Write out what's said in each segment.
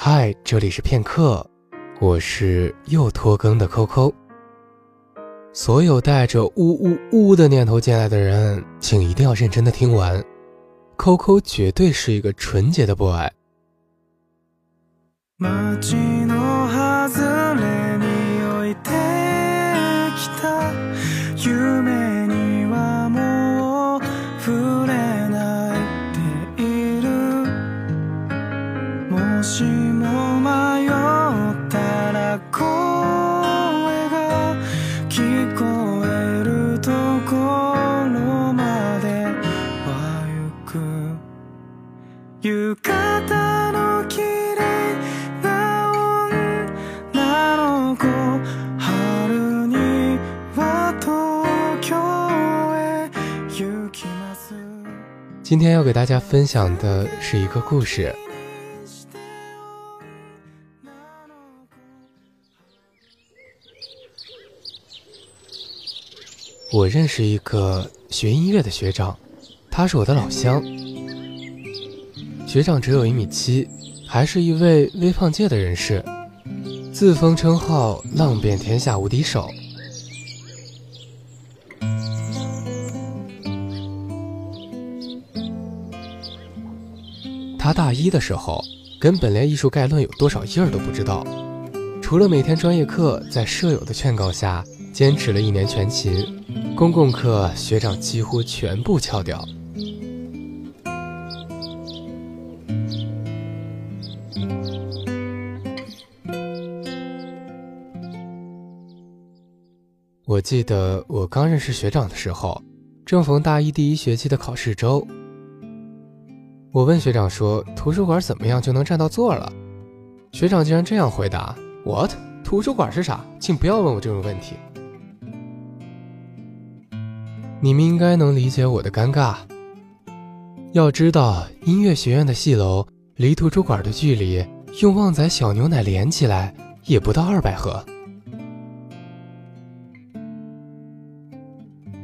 嗨，这里是片刻，我是又拖更的扣扣。所有带着呜呜呜的念头进来的人，请一定要认真的听完。扣扣绝对是一个纯洁的 boy。今天要给大家分享的是一个故事。我认识一个学音乐的学长，他是我的老乡。学长只有一米七，还是一位微胖界的人士，自封称号“浪遍天下无敌手”。他大一的时候，根本连艺术概论有多少页都不知道，除了每天专业课，在舍友的劝告下，坚持了一年全勤。公共课，学长几乎全部翘掉。我记得我刚认识学长的时候，正逢大一第一学期的考试周。我问学长说：“图书馆怎么样就能占到座了？”学长竟然这样回答：“What？图书馆是啥？请不要问我这种问题。”你们应该能理解我的尴尬。要知道，音乐学院的戏楼离图书馆的距离，用旺仔小牛奶连起来也不到二百盒。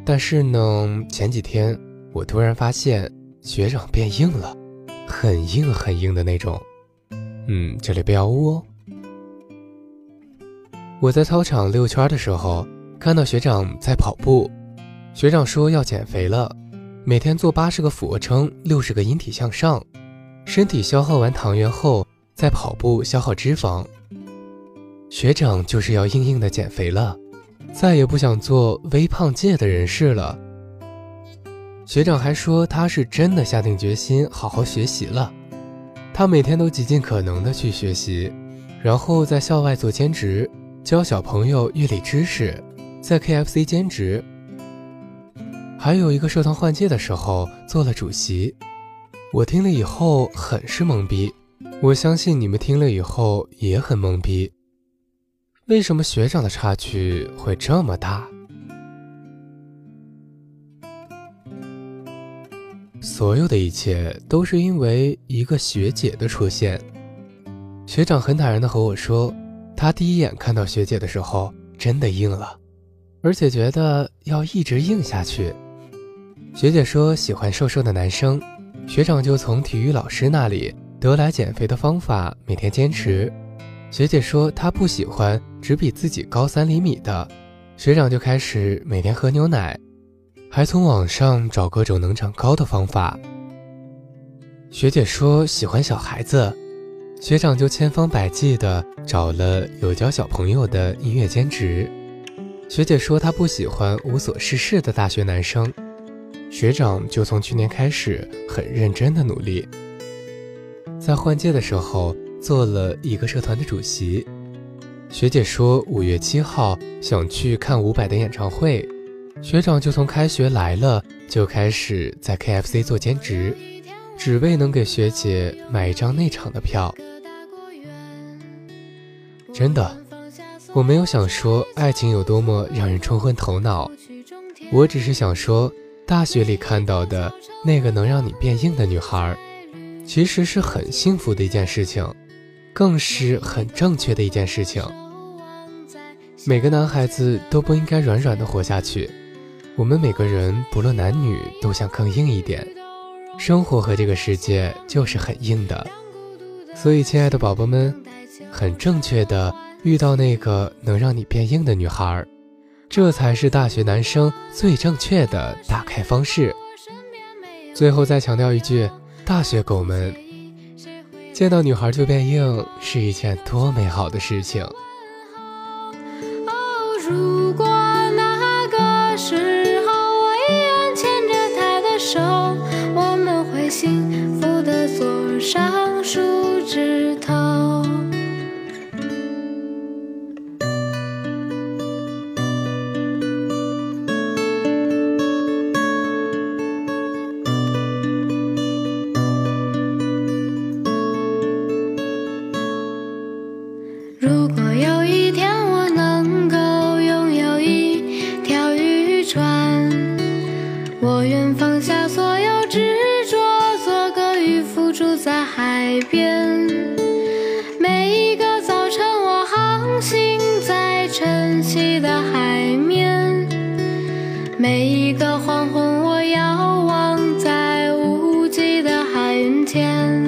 但是呢，前几天我突然发现学长变硬了，很硬很硬的那种。嗯，这里不要污哦。我在操场溜圈的时候，看到学长在跑步。学长说要减肥了，每天做八十个俯卧撑，六十个引体向上，身体消耗完糖原后再跑步消耗脂肪。学长就是要硬硬的减肥了，再也不想做微胖界的人士了。学长还说他是真的下定决心好好学习了，他每天都极尽可能的去学习，然后在校外做兼职，教小朋友乐理知识，在 KFC 兼职。还有一个社团换届的时候做了主席，我听了以后很是懵逼。我相信你们听了以后也很懵逼。为什么学长的差距会这么大？所有的一切都是因为一个学姐的出现。学长很坦然的和我说，他第一眼看到学姐的时候真的硬了，而且觉得要一直硬下去。学姐说喜欢瘦瘦的男生，学长就从体育老师那里得来减肥的方法，每天坚持。学姐说她不喜欢只比自己高三厘米的，学长就开始每天喝牛奶，还从网上找各种能长高的方法。学姐说喜欢小孩子，学长就千方百计的找了有教小朋友的音乐兼职。学姐说她不喜欢无所事事的大学男生。学长就从去年开始很认真的努力，在换届的时候做了一个社团的主席。学姐说五月七号想去看伍佰的演唱会，学长就从开学来了就开始在 KFC 做兼职，只为能给学姐买一张内场的票。真的，我没有想说爱情有多么让人冲昏头脑，我只是想说。大学里看到的那个能让你变硬的女孩，其实是很幸福的一件事情，更是很正确的一件事情。每个男孩子都不应该软软的活下去，我们每个人不论男女都想更硬一点。生活和这个世界就是很硬的，所以，亲爱的宝宝们，很正确的遇到那个能让你变硬的女孩，这才是大学男生最正确的打开方式。最后再强调一句，大学狗们，见到女孩就变硬是一件多美好的事情。每一个黄昏，我遥望在无际的海云间，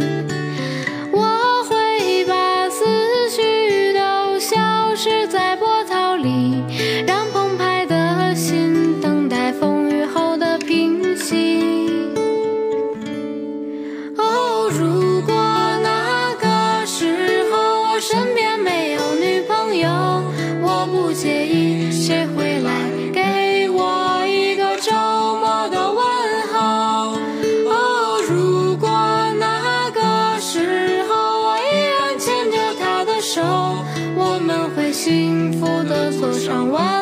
我会把思绪都消失在波涛里，让澎湃的心等待风雨后的平息。哦，如果那个时候我身边没有女朋友，我不介意上晚。